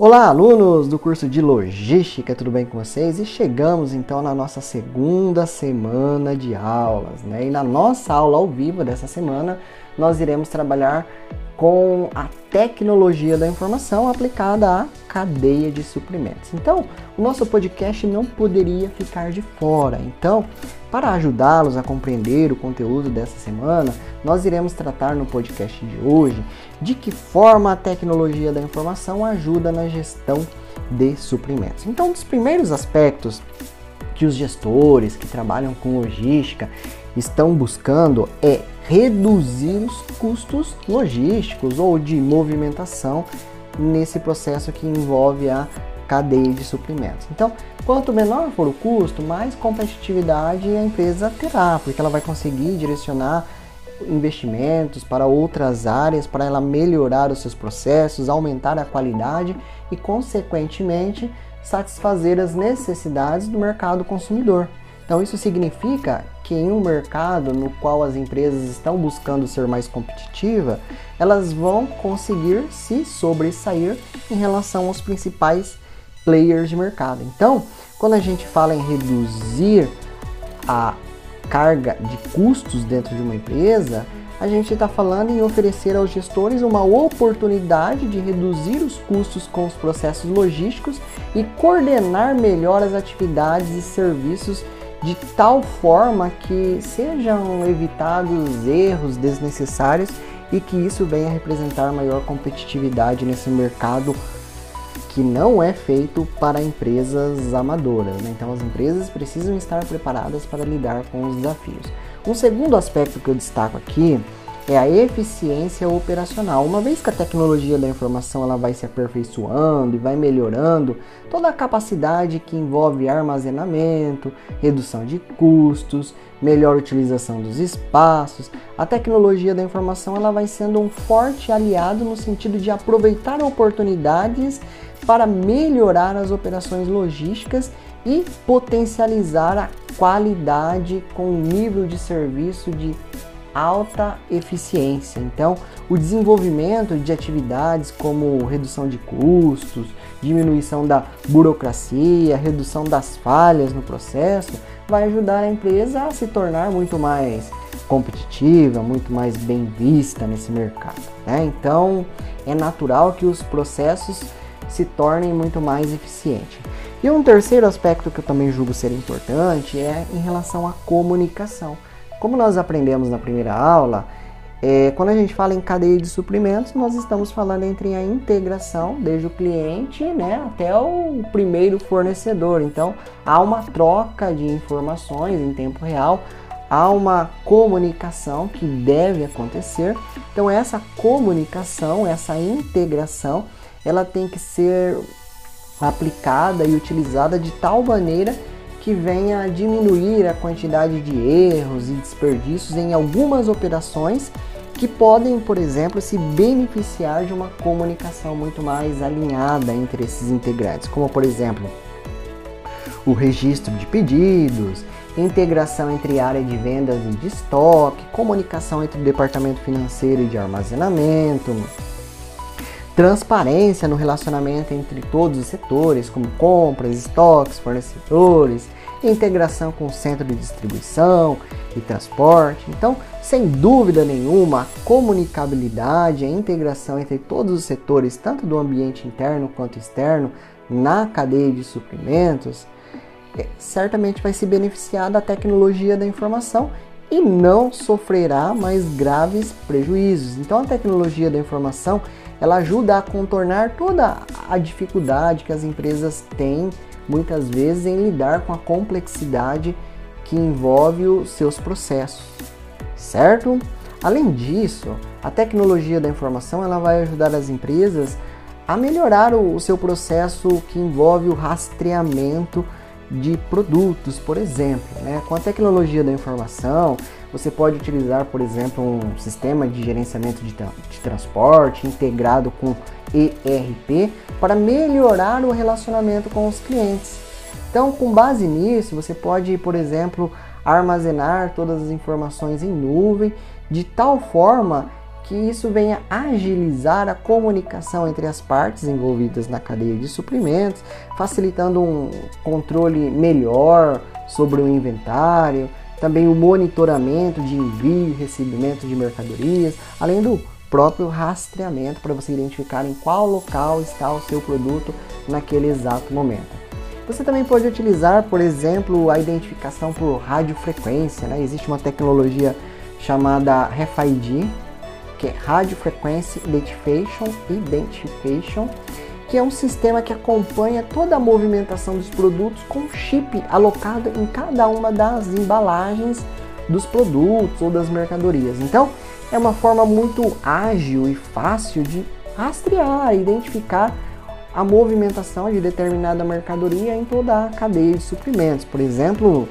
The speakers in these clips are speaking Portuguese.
Olá, alunos do curso de Logística, tudo bem com vocês? E chegamos então na nossa segunda semana de aulas, né? E na nossa aula ao vivo dessa semana, nós iremos trabalhar com a tecnologia da informação aplicada à cadeia de suprimentos. Então, o nosso podcast não poderia ficar de fora. Então, para ajudá-los a compreender o conteúdo dessa semana, nós iremos tratar no podcast de hoje de que forma a tecnologia da informação ajuda na gestão de suprimentos. Então, um dos primeiros aspectos que os gestores que trabalham com logística estão buscando é reduzir os custos logísticos ou de movimentação nesse processo que envolve a cadeia de suprimentos. Então, quanto menor for o custo, mais competitividade a empresa terá, porque ela vai conseguir direcionar investimentos para outras áreas para ela melhorar os seus processos, aumentar a qualidade e, consequentemente, satisfazer as necessidades do mercado consumidor. Então, isso significa que em um mercado no qual as empresas estão buscando ser mais competitiva, elas vão conseguir se sobressair em relação aos principais players de mercado. Então, quando a gente fala em reduzir a carga de custos dentro de uma empresa, a gente está falando em oferecer aos gestores uma oportunidade de reduzir os custos com os processos logísticos e coordenar melhor as atividades e serviços de tal forma que sejam evitados erros desnecessários e que isso venha representar maior competitividade nesse mercado que não é feito para empresas amadoras. Né? Então, as empresas precisam estar preparadas para lidar com os desafios. Um segundo aspecto que eu destaco aqui é a eficiência operacional. Uma vez que a tecnologia da informação ela vai se aperfeiçoando e vai melhorando, toda a capacidade que envolve armazenamento, redução de custos, melhor utilização dos espaços, a tecnologia da informação ela vai sendo um forte aliado no sentido de aproveitar oportunidades para melhorar as operações logísticas e potencializar a qualidade com nível de serviço de alta eficiência. Então, o desenvolvimento de atividades como redução de custos, diminuição da burocracia, redução das falhas no processo, vai ajudar a empresa a se tornar muito mais competitiva, muito mais bem vista nesse mercado. Né? Então, é natural que os processos se tornem muito mais eficientes. E um terceiro aspecto que eu também julgo ser importante é em relação à comunicação. Como nós aprendemos na primeira aula, é, quando a gente fala em cadeia de suprimentos, nós estamos falando entre a integração, desde o cliente né, até o primeiro fornecedor. Então, há uma troca de informações em tempo real, há uma comunicação que deve acontecer. Então, essa comunicação, essa integração, ela tem que ser aplicada e utilizada de tal maneira que venha a diminuir a quantidade de erros e desperdícios em algumas operações que podem, por exemplo, se beneficiar de uma comunicação muito mais alinhada entre esses integrantes, como por exemplo, o registro de pedidos, integração entre área de vendas e de estoque, comunicação entre o departamento financeiro e de armazenamento, transparência no relacionamento entre todos os setores, como compras, estoques, fornecedores, integração com o centro de distribuição e transporte. Então, sem dúvida nenhuma, a comunicabilidade, a integração entre todos os setores, tanto do ambiente interno quanto externo, na cadeia de suprimentos, é, certamente vai se beneficiar da tecnologia da informação e não sofrerá mais graves prejuízos. Então, a tecnologia da informação ela ajuda a contornar toda a dificuldade que as empresas têm muitas vezes em lidar com a complexidade que envolve os seus processos, certo? Além disso, a tecnologia da informação ela vai ajudar as empresas a melhorar o, o seu processo que envolve o rastreamento de produtos, por exemplo. Né? Com a tecnologia da informação, você pode utilizar, por exemplo, um sistema de gerenciamento de, tra de transporte integrado com ERP para melhorar o relacionamento com os clientes. Então, com base nisso, você pode, por exemplo, armazenar todas as informações em nuvem de tal forma que isso venha agilizar a comunicação entre as partes envolvidas na cadeia de suprimentos, facilitando um controle melhor sobre o inventário, também o monitoramento de envio e recebimento de mercadorias, além do próprio rastreamento para você identificar em qual local está o seu produto naquele exato momento. Você também pode utilizar, por exemplo, a identificação por radiofrequência. Né? Existe uma tecnologia chamada RFID, que é Radio Frequency Identification, Identification, que é um sistema que acompanha toda a movimentação dos produtos com chip alocado em cada uma das embalagens dos produtos ou das mercadorias. Então, é uma forma muito ágil e fácil de rastrear, identificar a movimentação de determinada mercadoria em toda a cadeia de suprimentos. Por exemplo,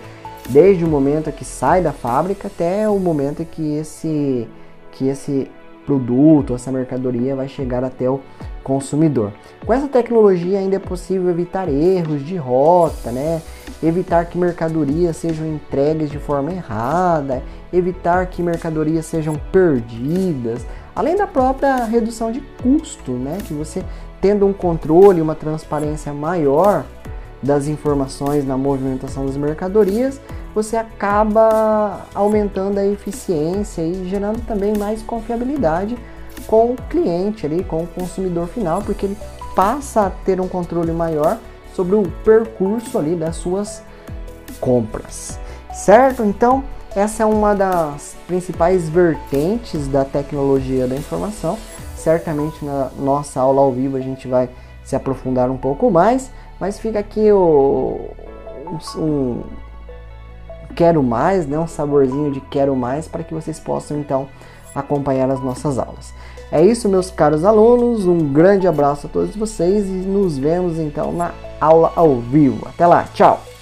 desde o momento que sai da fábrica até o momento que esse, que esse produto, essa mercadoria vai chegar até o consumidor. Com essa tecnologia ainda é possível evitar erros de rota, né? evitar que mercadorias sejam entregues de forma errada, evitar que mercadorias sejam perdidas, além da própria redução de custo, né? que você tendo um controle, uma transparência maior das informações na movimentação das mercadorias, você acaba aumentando a eficiência e gerando também mais confiabilidade com o cliente ali, com o consumidor final, porque ele passa a ter um controle maior sobre o percurso ali das suas compras. Certo? Então, essa é uma das principais vertentes da tecnologia da informação. Certamente na nossa aula ao vivo a gente vai se aprofundar um pouco mais, mas fica aqui o, um, quero mais, né? um saborzinho de quero mais para que vocês possam então acompanhar as nossas aulas. É isso, meus caros alunos. Um grande abraço a todos vocês e nos vemos então na aula ao vivo. Até lá, tchau!